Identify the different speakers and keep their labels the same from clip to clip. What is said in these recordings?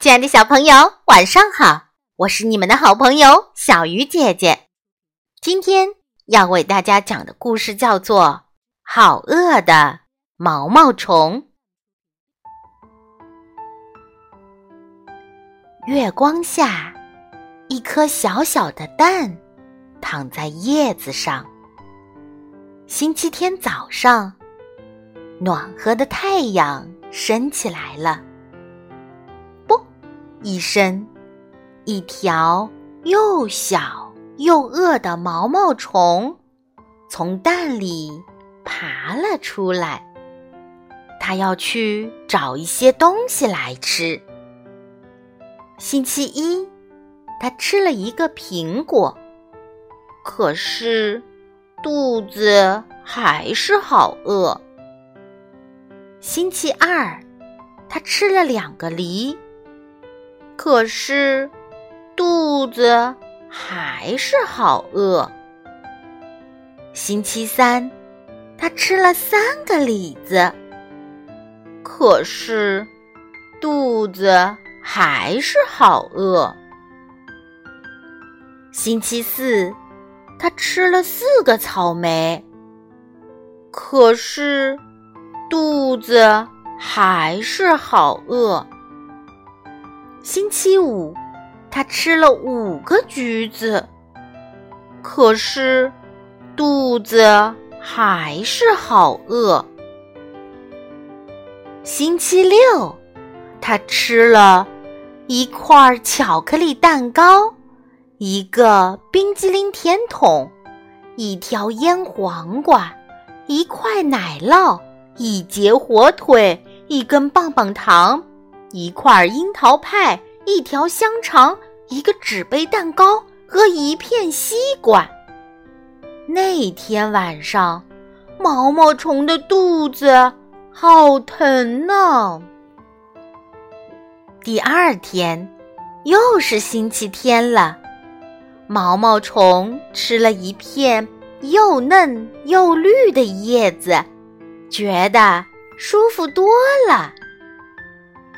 Speaker 1: 亲爱的小朋友，晚上好！我是你们的好朋友小鱼姐姐。今天要为大家讲的故事叫做《好饿的毛毛虫》。月光下，一颗小小的蛋躺在叶子上。星期天早上，暖和的太阳升起来了。一身，一条又小又饿的毛毛虫从蛋里爬了出来。它要去找一些东西来吃。星期一，它吃了一个苹果，可是肚子还是好饿。星期二，它吃了两个梨。可是，肚子还是好饿。星期三，他吃了三个李子，可是肚子还是好饿。星期四，他吃了四个草莓，可是肚子还是好饿。星期五，他吃了五个橘子，可是肚子还是好饿。星期六，他吃了一块巧克力蛋糕，一个冰激凌甜筒，一条腌黄瓜，一块奶酪，一截火腿，一根棒棒糖。一块樱桃派，一条香肠，一个纸杯蛋糕和一片西瓜。那天晚上，毛毛虫的肚子好疼呢。第二天，又是星期天了，毛毛虫吃了一片又嫩又绿的叶子，觉得舒服多了。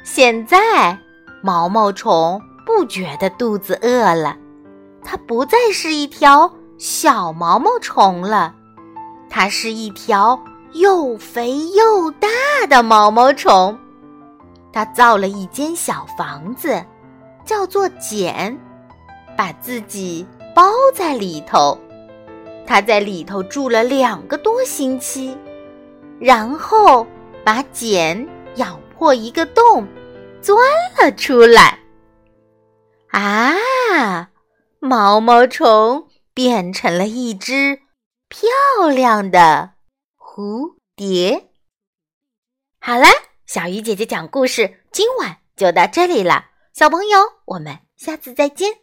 Speaker 1: 现在，毛毛虫不觉得肚子饿了，它不再是一条小毛毛虫了，它是一条又肥又大的毛毛虫。它造了一间小房子，叫做茧，把自己包在里头。它在里头住了两个多星期，然后把茧咬。过一个洞，钻了出来。啊，毛毛虫变成了一只漂亮的蝴蝶。好啦，小鱼姐姐讲故事，今晚就到这里了。小朋友，我们下次再见。